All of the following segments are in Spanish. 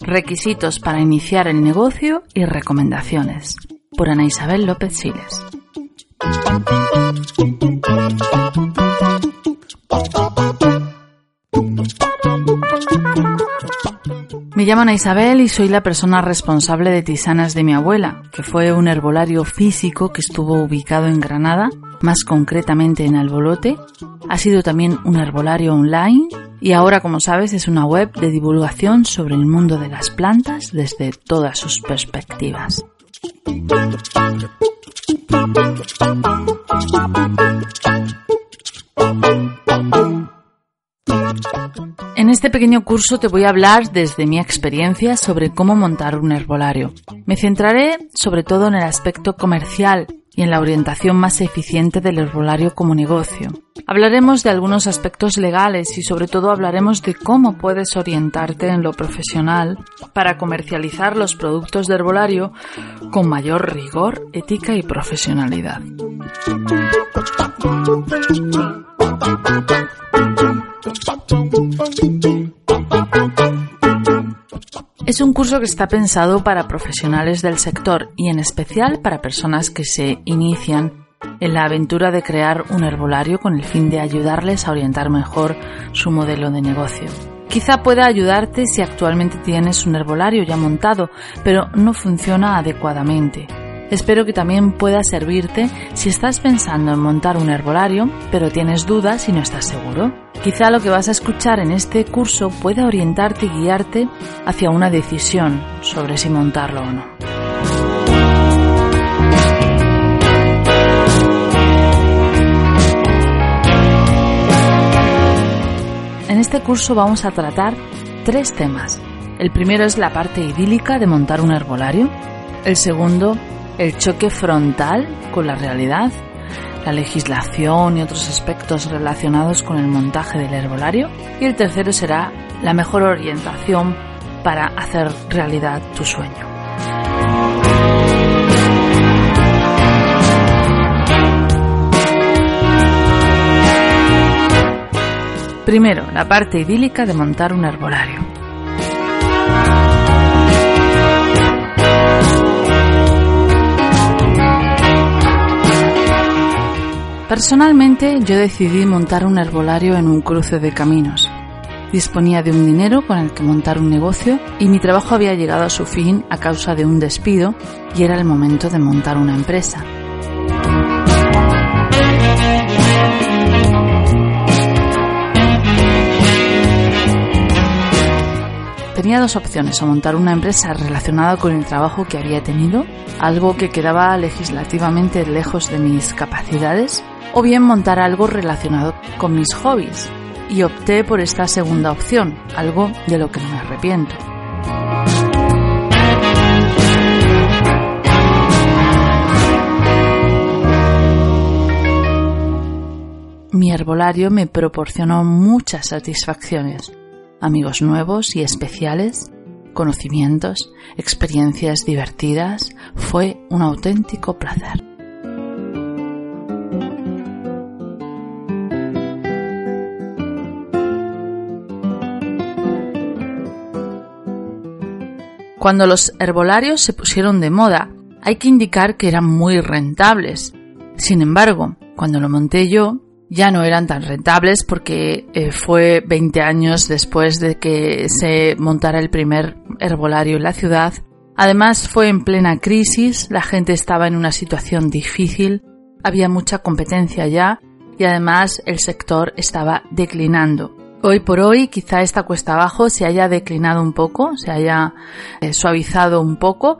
Requisitos para iniciar el negocio y recomendaciones. Por Ana Isabel López Siles. Me llamo Ana Isabel y soy la persona responsable de Tisanas de mi abuela, que fue un herbolario físico que estuvo ubicado en Granada, más concretamente en Albolote. Ha sido también un herbolario online y ahora, como sabes, es una web de divulgación sobre el mundo de las plantas desde todas sus perspectivas. En este pequeño curso te voy a hablar desde mi experiencia sobre cómo montar un herbolario. Me centraré sobre todo en el aspecto comercial y en la orientación más eficiente del herbolario como negocio. Hablaremos de algunos aspectos legales y sobre todo hablaremos de cómo puedes orientarte en lo profesional para comercializar los productos de herbolario con mayor rigor, ética y profesionalidad. Es un curso que está pensado para profesionales del sector y en especial para personas que se inician en la aventura de crear un herbolario con el fin de ayudarles a orientar mejor su modelo de negocio. Quizá pueda ayudarte si actualmente tienes un herbolario ya montado, pero no funciona adecuadamente. Espero que también pueda servirte si estás pensando en montar un herbolario, pero tienes dudas y no estás seguro. Quizá lo que vas a escuchar en este curso pueda orientarte y guiarte hacia una decisión sobre si montarlo o no. En este curso vamos a tratar tres temas. El primero es la parte idílica de montar un herbolario. El segundo, el choque frontal con la realidad, la legislación y otros aspectos relacionados con el montaje del herbolario. Y el tercero será la mejor orientación para hacer realidad tu sueño. Primero, la parte idílica de montar un herbolario. Personalmente yo decidí montar un herbolario en un cruce de caminos. Disponía de un dinero con el que montar un negocio y mi trabajo había llegado a su fin a causa de un despido y era el momento de montar una empresa. Tenía dos opciones, o montar una empresa relacionada con el trabajo que había tenido, algo que quedaba legislativamente lejos de mis capacidades, o bien montar algo relacionado con mis hobbies. Y opté por esta segunda opción, algo de lo que no me arrepiento. Mi herbolario me proporcionó muchas satisfacciones, amigos nuevos y especiales, conocimientos, experiencias divertidas, fue un auténtico placer. Cuando los herbolarios se pusieron de moda, hay que indicar que eran muy rentables. Sin embargo, cuando lo monté yo, ya no eran tan rentables porque eh, fue 20 años después de que se montara el primer herbolario en la ciudad. Además fue en plena crisis, la gente estaba en una situación difícil, había mucha competencia ya y además el sector estaba declinando. Hoy por hoy quizá esta cuesta abajo se haya declinado un poco, se haya eh, suavizado un poco,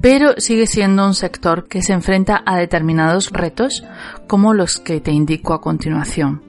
pero sigue siendo un sector que se enfrenta a determinados retos como los que te indico a continuación.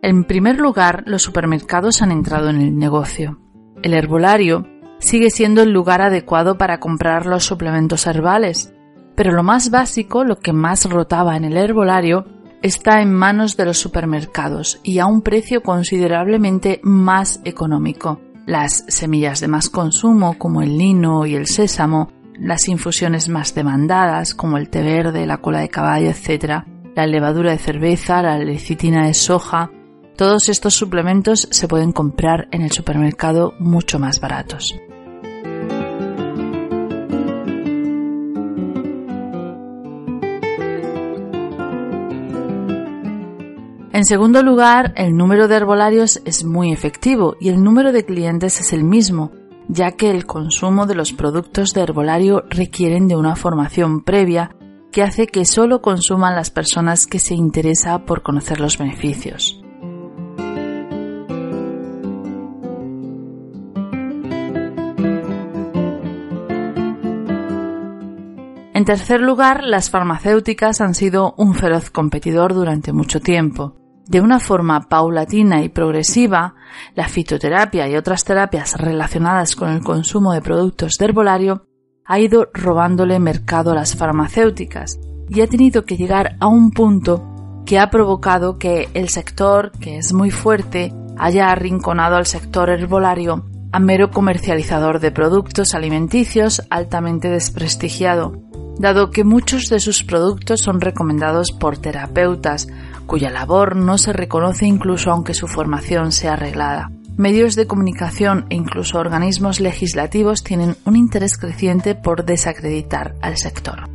En primer lugar, los supermercados han entrado en el negocio. El herbolario sigue siendo el lugar adecuado para comprar los suplementos herbales, pero lo más básico, lo que más rotaba en el herbolario, está en manos de los supermercados y a un precio considerablemente más económico. Las semillas de más consumo, como el lino y el sésamo, las infusiones más demandadas, como el té verde, la cola de caballo, etc., la levadura de cerveza, la lecitina de soja, todos estos suplementos se pueden comprar en el supermercado mucho más baratos. En segundo lugar, el número de herbolarios es muy efectivo y el número de clientes es el mismo, ya que el consumo de los productos de herbolario requieren de una formación previa que hace que solo consuman las personas que se interesa por conocer los beneficios. En tercer lugar, las farmacéuticas han sido un feroz competidor durante mucho tiempo. De una forma paulatina y progresiva, la fitoterapia y otras terapias relacionadas con el consumo de productos de herbolario ha ido robándole mercado a las farmacéuticas y ha tenido que llegar a un punto que ha provocado que el sector, que es muy fuerte, haya arrinconado al sector herbolario a mero comercializador de productos alimenticios altamente desprestigiado, dado que muchos de sus productos son recomendados por terapeutas, cuya labor no se reconoce incluso aunque su formación sea arreglada. Medios de comunicación e incluso organismos legislativos tienen un interés creciente por desacreditar al sector.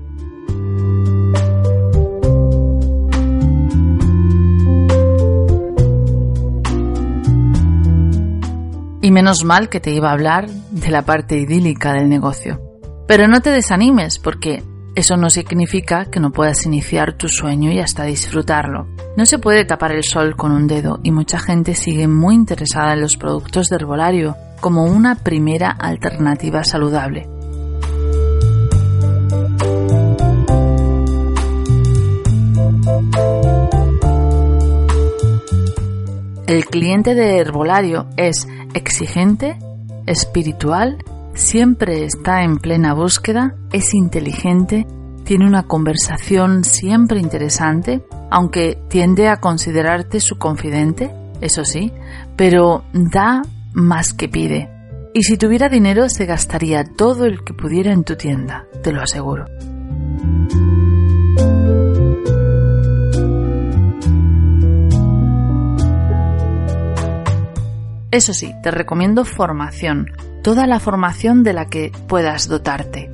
Y menos mal que te iba a hablar de la parte idílica del negocio. Pero no te desanimes porque eso no significa que no puedas iniciar tu sueño y hasta disfrutarlo. No se puede tapar el sol con un dedo y mucha gente sigue muy interesada en los productos de herbolario como una primera alternativa saludable. El cliente de herbolario es exigente, espiritual siempre está en plena búsqueda, es inteligente, tiene una conversación siempre interesante, aunque tiende a considerarte su confidente, eso sí, pero da más que pide. Y si tuviera dinero se gastaría todo el que pudiera en tu tienda, te lo aseguro. Eso sí, te recomiendo formación, toda la formación de la que puedas dotarte.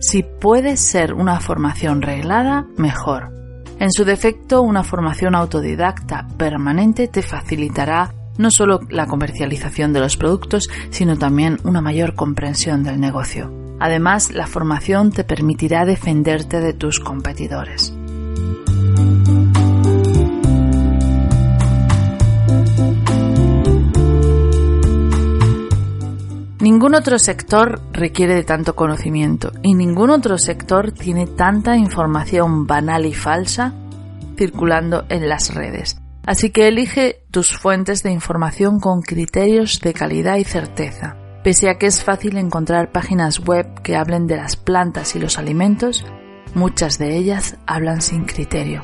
Si puede ser una formación reglada, mejor. En su defecto, una formación autodidacta permanente te facilitará no solo la comercialización de los productos, sino también una mayor comprensión del negocio. Además, la formación te permitirá defenderte de tus competidores. Ningún otro sector requiere de tanto conocimiento y ningún otro sector tiene tanta información banal y falsa circulando en las redes. Así que elige tus fuentes de información con criterios de calidad y certeza. Pese a que es fácil encontrar páginas web que hablen de las plantas y los alimentos, muchas de ellas hablan sin criterio.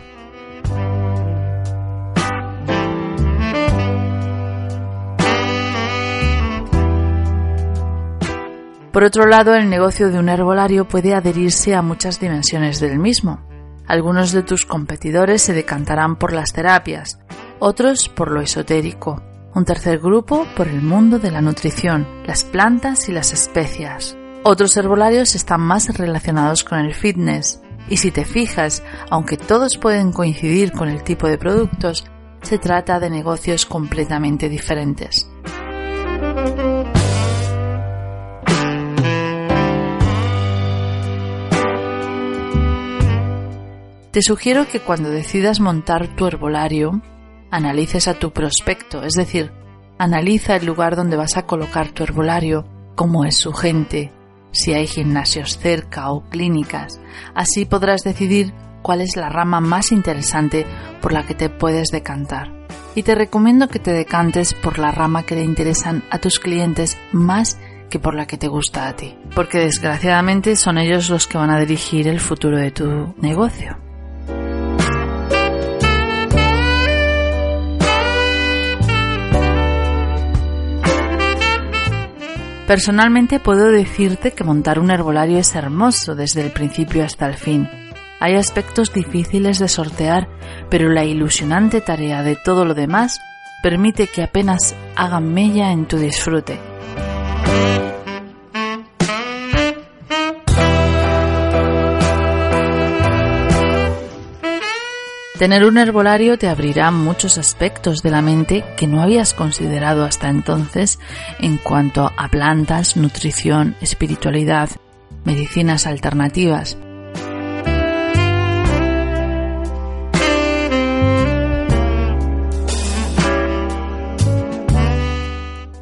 Por otro lado, el negocio de un herbolario puede adherirse a muchas dimensiones del mismo. Algunos de tus competidores se decantarán por las terapias, otros por lo esotérico, un tercer grupo por el mundo de la nutrición, las plantas y las especias. Otros herbolarios están más relacionados con el fitness, y si te fijas, aunque todos pueden coincidir con el tipo de productos, se trata de negocios completamente diferentes. Te sugiero que cuando decidas montar tu herbolario, analices a tu prospecto, es decir, analiza el lugar donde vas a colocar tu herbolario, cómo es su gente, si hay gimnasios cerca o clínicas. Así podrás decidir cuál es la rama más interesante por la que te puedes decantar. y te recomiendo que te decantes por la rama que le interesan a tus clientes más que por la que te gusta a ti, porque desgraciadamente son ellos los que van a dirigir el futuro de tu negocio. Personalmente puedo decirte que montar un herbolario es hermoso desde el principio hasta el fin. Hay aspectos difíciles de sortear, pero la ilusionante tarea de todo lo demás permite que apenas hagan mella en tu disfrute. Tener un herbolario te abrirá muchos aspectos de la mente que no habías considerado hasta entonces en cuanto a plantas, nutrición, espiritualidad, medicinas alternativas.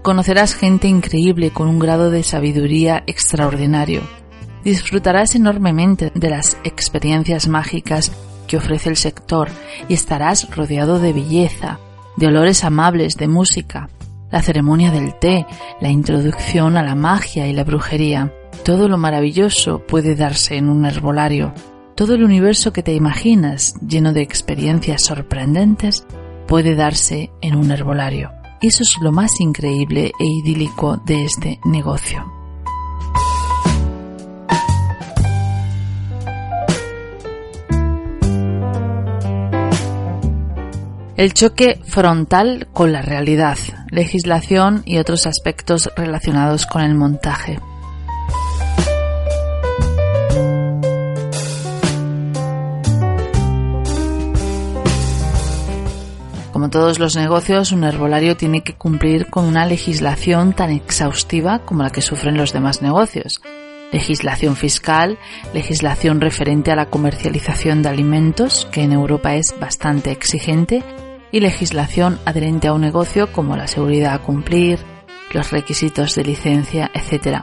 Conocerás gente increíble con un grado de sabiduría extraordinario. Disfrutarás enormemente de las experiencias mágicas que ofrece el sector y estarás rodeado de belleza, de olores amables, de música, la ceremonia del té, la introducción a la magia y la brujería. Todo lo maravilloso puede darse en un herbolario. Todo el universo que te imaginas, lleno de experiencias sorprendentes, puede darse en un herbolario. Eso es lo más increíble e idílico de este negocio. El choque frontal con la realidad, legislación y otros aspectos relacionados con el montaje. Como todos los negocios, un herbolario tiene que cumplir con una legislación tan exhaustiva como la que sufren los demás negocios. Legislación fiscal, legislación referente a la comercialización de alimentos, que en Europa es bastante exigente, y legislación adherente a un negocio como la seguridad a cumplir, los requisitos de licencia, etc.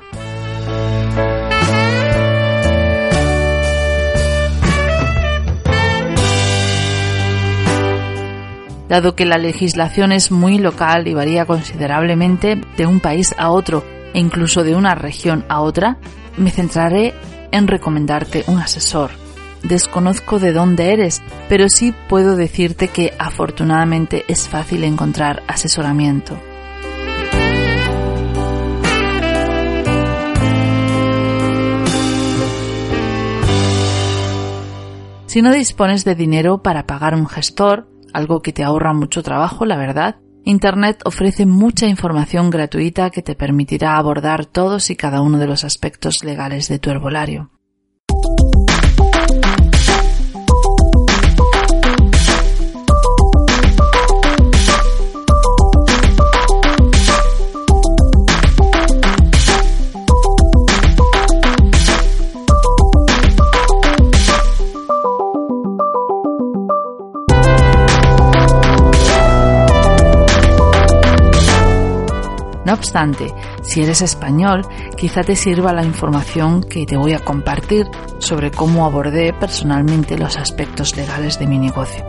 Dado que la legislación es muy local y varía considerablemente de un país a otro e incluso de una región a otra, me centraré en recomendarte un asesor desconozco de dónde eres, pero sí puedo decirte que afortunadamente es fácil encontrar asesoramiento. Si no dispones de dinero para pagar un gestor, algo que te ahorra mucho trabajo, la verdad, Internet ofrece mucha información gratuita que te permitirá abordar todos y cada uno de los aspectos legales de tu herbolario. No obstante, si eres español, quizá te sirva la información que te voy a compartir sobre cómo abordé personalmente los aspectos legales de mi negocio.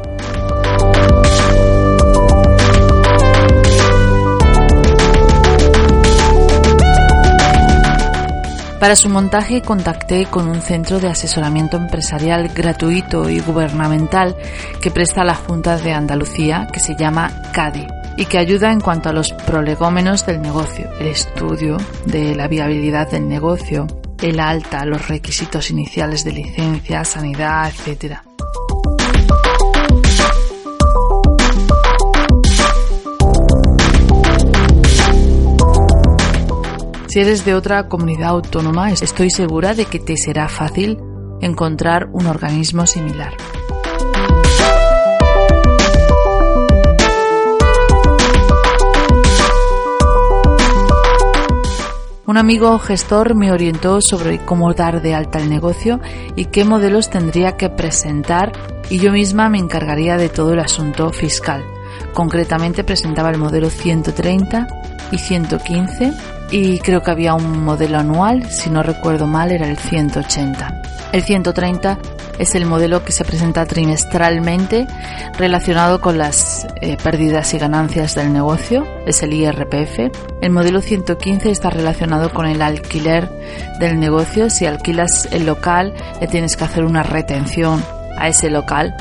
Para su montaje contacté con un centro de asesoramiento empresarial gratuito y gubernamental que presta la Junta de Andalucía que se llama CADI y que ayuda en cuanto a los prolegómenos del negocio, el estudio de la viabilidad del negocio, el alta, los requisitos iniciales de licencia, sanidad, etc. Si eres de otra comunidad autónoma, estoy segura de que te será fácil encontrar un organismo similar. Un amigo gestor me orientó sobre cómo dar de alta el negocio y qué modelos tendría que presentar y yo misma me encargaría de todo el asunto fiscal. Concretamente presentaba el modelo 130 y 115 y creo que había un modelo anual, si no recuerdo mal era el 180. El 130 es el modelo que se presenta trimestralmente relacionado con las eh, pérdidas y ganancias del negocio, es el IRPF. El modelo 115 está relacionado con el alquiler del negocio. Si alquilas el local, le tienes que hacer una retención a ese local.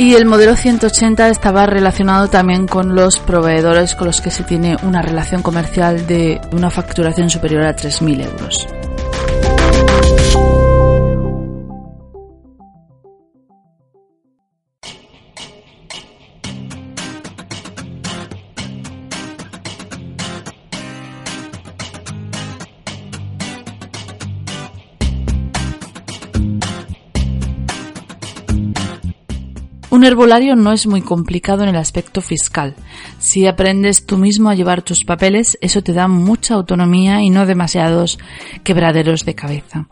Y el modelo 180 estaba relacionado también con los proveedores con los que se tiene una relación comercial de una facturación superior a 3.000 euros. Un herbolario no es muy complicado en el aspecto fiscal. Si aprendes tú mismo a llevar tus papeles, eso te da mucha autonomía y no demasiados quebraderos de cabeza.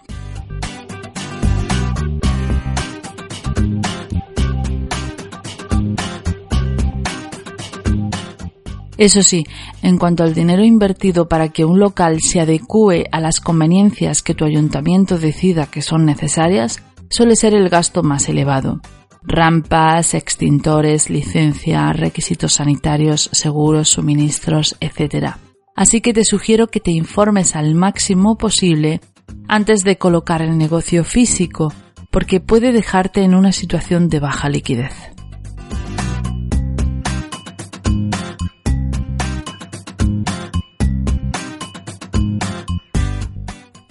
Eso sí, en cuanto al dinero invertido para que un local se adecue a las conveniencias que tu ayuntamiento decida que son necesarias, suele ser el gasto más elevado rampas, extintores, licencia, requisitos sanitarios, seguros, suministros, etc. Así que te sugiero que te informes al máximo posible antes de colocar el negocio físico, porque puede dejarte en una situación de baja liquidez.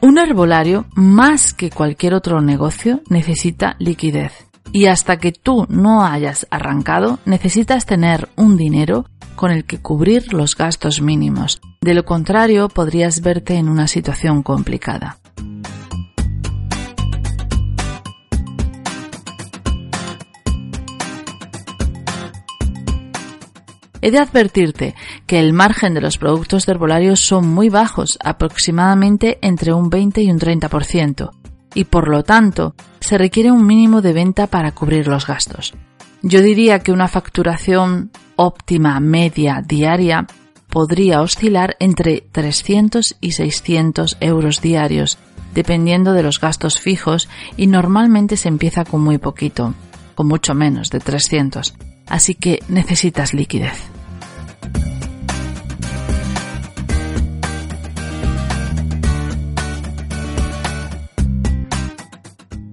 Un herbolario, más que cualquier otro negocio, necesita liquidez y hasta que tú no hayas arrancado necesitas tener un dinero con el que cubrir los gastos mínimos. De lo contrario podrías verte en una situación complicada. He de advertirte que el margen de los productos de herbolario son muy bajos, aproximadamente entre un 20 y un 30%, y por lo tanto se requiere un mínimo de venta para cubrir los gastos. Yo diría que una facturación óptima media diaria podría oscilar entre 300 y 600 euros diarios, dependiendo de los gastos fijos y normalmente se empieza con muy poquito, con mucho menos de 300, así que necesitas liquidez.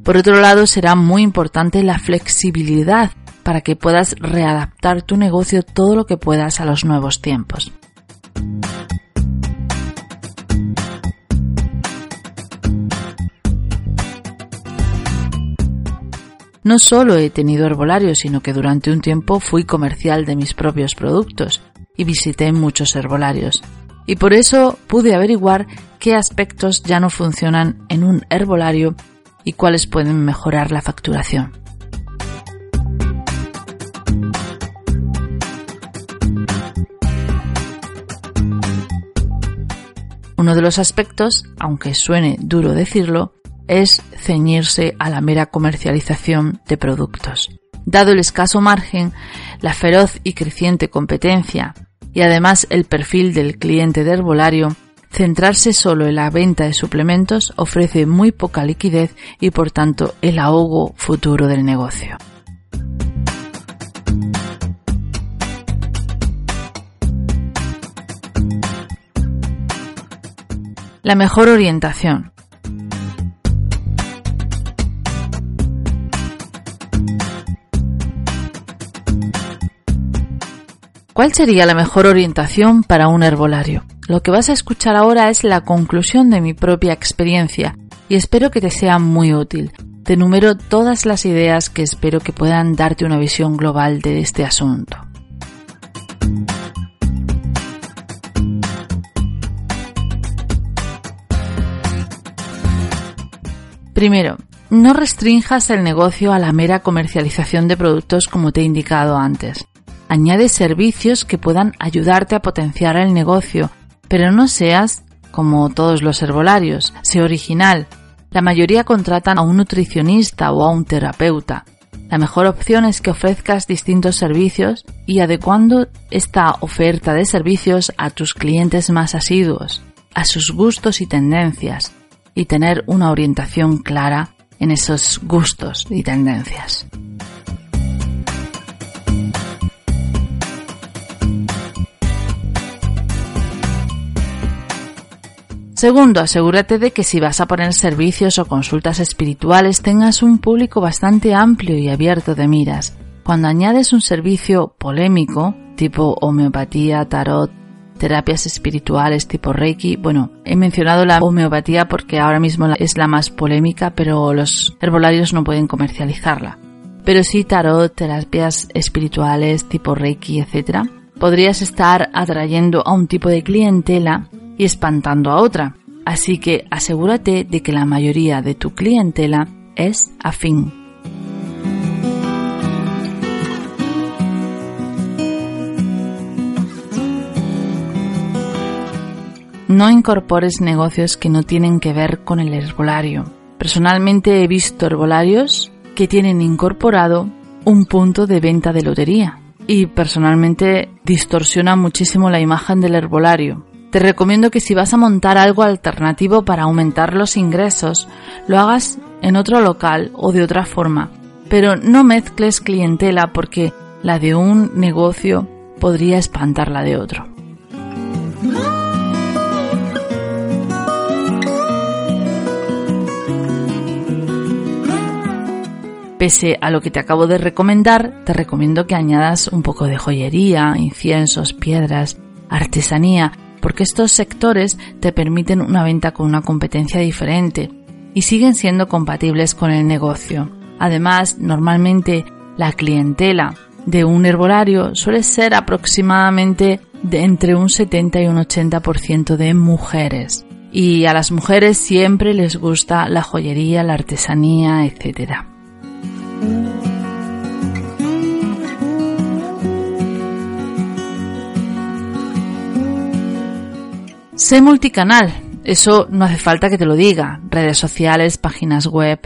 Por otro lado, será muy importante la flexibilidad para que puedas readaptar tu negocio todo lo que puedas a los nuevos tiempos. No solo he tenido herbolarios, sino que durante un tiempo fui comercial de mis propios productos y visité muchos herbolarios. Y por eso pude averiguar qué aspectos ya no funcionan en un herbolario y cuáles pueden mejorar la facturación. Uno de los aspectos, aunque suene duro decirlo, es ceñirse a la mera comercialización de productos. Dado el escaso margen, la feroz y creciente competencia y además el perfil del cliente de herbolario, Centrarse solo en la venta de suplementos ofrece muy poca liquidez y por tanto el ahogo futuro del negocio. La mejor orientación. ¿Cuál sería la mejor orientación para un herbolario? Lo que vas a escuchar ahora es la conclusión de mi propia experiencia y espero que te sea muy útil. Te enumero todas las ideas que espero que puedan darte una visión global de este asunto. Primero, no restrinjas el negocio a la mera comercialización de productos como te he indicado antes. Añade servicios que puedan ayudarte a potenciar el negocio pero no seas como todos los herbolarios, sé original. La mayoría contratan a un nutricionista o a un terapeuta. La mejor opción es que ofrezcas distintos servicios y adecuando esta oferta de servicios a tus clientes más asiduos, a sus gustos y tendencias, y tener una orientación clara en esos gustos y tendencias. Segundo, asegúrate de que si vas a poner servicios o consultas espirituales tengas un público bastante amplio y abierto de miras. Cuando añades un servicio polémico, tipo homeopatía, tarot, terapias espirituales tipo Reiki. Bueno, he mencionado la homeopatía porque ahora mismo es la más polémica, pero los herbolarios no pueden comercializarla. Pero sí tarot, terapias espirituales tipo Reiki, etc. Podrías estar atrayendo a un tipo de clientela y espantando a otra. Así que asegúrate de que la mayoría de tu clientela es afín. No incorpores negocios que no tienen que ver con el herbolario. Personalmente he visto herbolarios que tienen incorporado un punto de venta de lotería y personalmente distorsiona muchísimo la imagen del herbolario. Te recomiendo que si vas a montar algo alternativo para aumentar los ingresos, lo hagas en otro local o de otra forma, pero no mezcles clientela porque la de un negocio podría espantar la de otro. Pese a lo que te acabo de recomendar, te recomiendo que añadas un poco de joyería, inciensos, piedras, artesanía, porque estos sectores te permiten una venta con una competencia diferente y siguen siendo compatibles con el negocio. Además, normalmente la clientela de un herbolario suele ser aproximadamente de entre un 70 y un 80% de mujeres. Y a las mujeres siempre les gusta la joyería, la artesanía, etcétera. Sé multicanal, eso no hace falta que te lo diga, redes sociales, páginas web,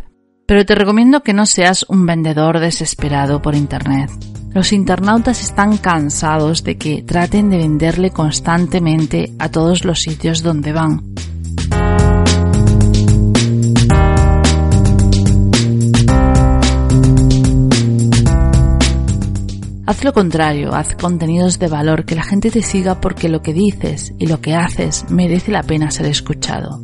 pero te recomiendo que no seas un vendedor desesperado por Internet. Los internautas están cansados de que traten de venderle constantemente a todos los sitios donde van. Haz lo contrario, haz contenidos de valor, que la gente te siga porque lo que dices y lo que haces merece la pena ser escuchado.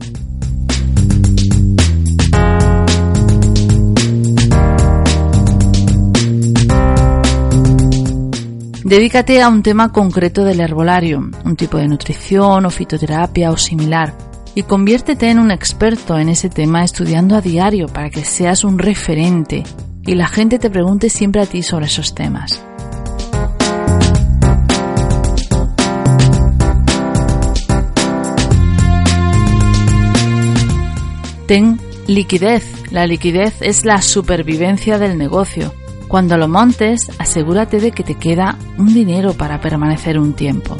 Dedícate a un tema concreto del herbolario, un tipo de nutrición o fitoterapia o similar, y conviértete en un experto en ese tema estudiando a diario para que seas un referente y la gente te pregunte siempre a ti sobre esos temas. Ten liquidez. La liquidez es la supervivencia del negocio. Cuando lo montes, asegúrate de que te queda un dinero para permanecer un tiempo.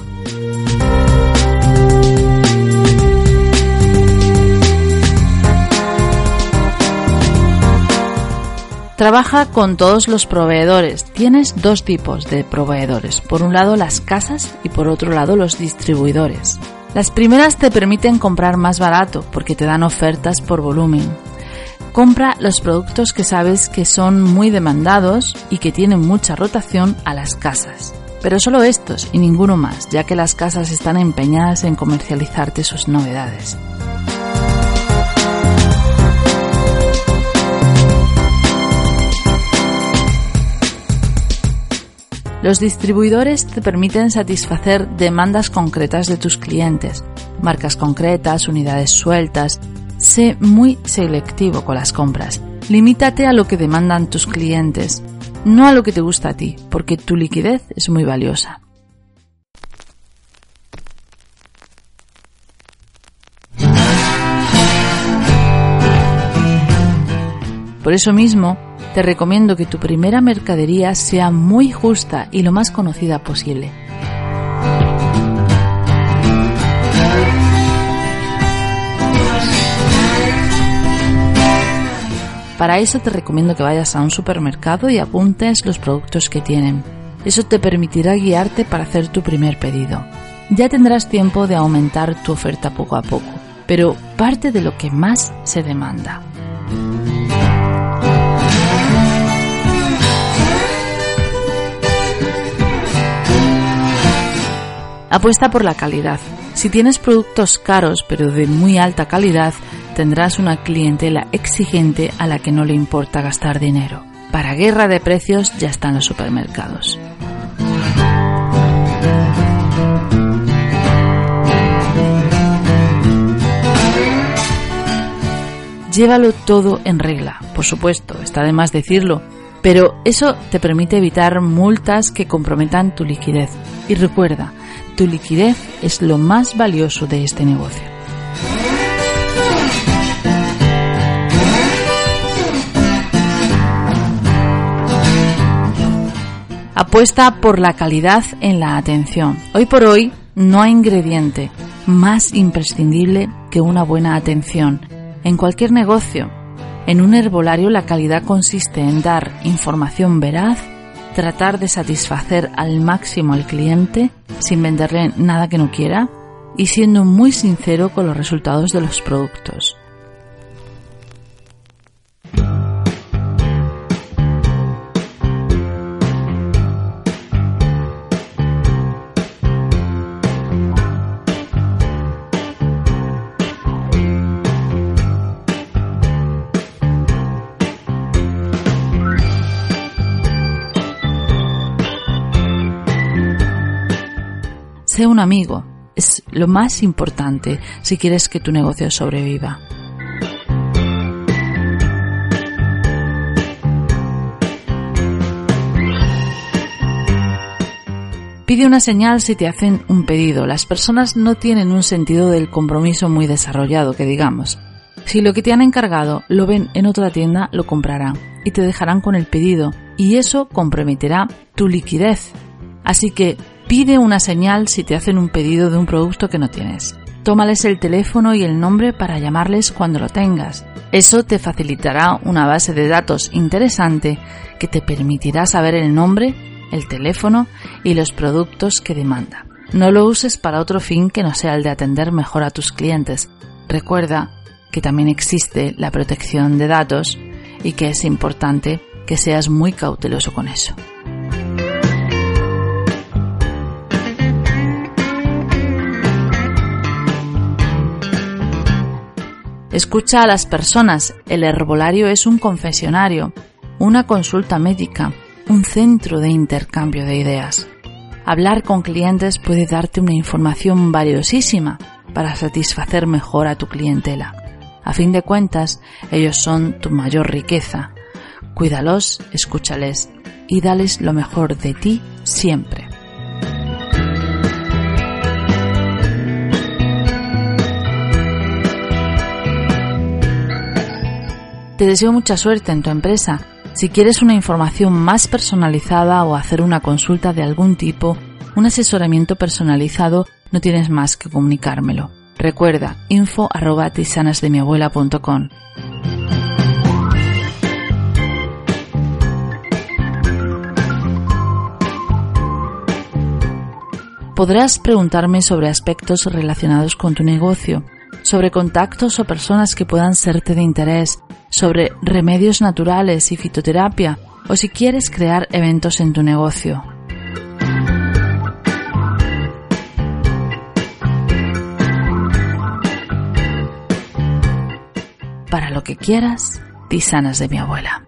Trabaja con todos los proveedores. Tienes dos tipos de proveedores. Por un lado las casas y por otro lado los distribuidores. Las primeras te permiten comprar más barato porque te dan ofertas por volumen. Compra los productos que sabes que son muy demandados y que tienen mucha rotación a las casas. Pero solo estos y ninguno más, ya que las casas están empeñadas en comercializarte sus novedades. Los distribuidores te permiten satisfacer demandas concretas de tus clientes, marcas concretas, unidades sueltas. Sé muy selectivo con las compras. Limítate a lo que demandan tus clientes, no a lo que te gusta a ti, porque tu liquidez es muy valiosa. Por eso mismo, te recomiendo que tu primera mercadería sea muy justa y lo más conocida posible. Para eso te recomiendo que vayas a un supermercado y apuntes los productos que tienen. Eso te permitirá guiarte para hacer tu primer pedido. Ya tendrás tiempo de aumentar tu oferta poco a poco, pero parte de lo que más se demanda. Apuesta por la calidad. Si tienes productos caros pero de muy alta calidad, tendrás una clientela exigente a la que no le importa gastar dinero. Para guerra de precios ya están los supermercados. Llévalo todo en regla, por supuesto, está de más decirlo, pero eso te permite evitar multas que comprometan tu liquidez. Y recuerda, tu liquidez es lo más valioso de este negocio. Apuesta por la calidad en la atención. Hoy por hoy no hay ingrediente más imprescindible que una buena atención en cualquier negocio. En un herbolario la calidad consiste en dar información veraz, tratar de satisfacer al máximo al cliente sin venderle nada que no quiera y siendo muy sincero con los resultados de los productos. Sé un amigo. Es lo más importante si quieres que tu negocio sobreviva. Pide una señal si te hacen un pedido. Las personas no tienen un sentido del compromiso muy desarrollado, que digamos. Si lo que te han encargado lo ven en otra tienda, lo comprarán y te dejarán con el pedido, y eso comprometerá tu liquidez. Así que Pide una señal si te hacen un pedido de un producto que no tienes. Tómales el teléfono y el nombre para llamarles cuando lo tengas. Eso te facilitará una base de datos interesante que te permitirá saber el nombre, el teléfono y los productos que demanda. No lo uses para otro fin que no sea el de atender mejor a tus clientes. Recuerda que también existe la protección de datos y que es importante que seas muy cauteloso con eso. Escucha a las personas. El herbolario es un confesionario, una consulta médica, un centro de intercambio de ideas. Hablar con clientes puede darte una información valiosísima para satisfacer mejor a tu clientela. A fin de cuentas, ellos son tu mayor riqueza. Cuídalos, escúchales y dales lo mejor de ti siempre. Te deseo mucha suerte en tu empresa. Si quieres una información más personalizada o hacer una consulta de algún tipo, un asesoramiento personalizado, no tienes más que comunicármelo. Recuerda, info arroba tisanasdemiabuela.com. Podrás preguntarme sobre aspectos relacionados con tu negocio, sobre contactos o personas que puedan serte de interés, sobre remedios naturales y fitoterapia o si quieres crear eventos en tu negocio. Para lo que quieras, tisanas de mi abuela.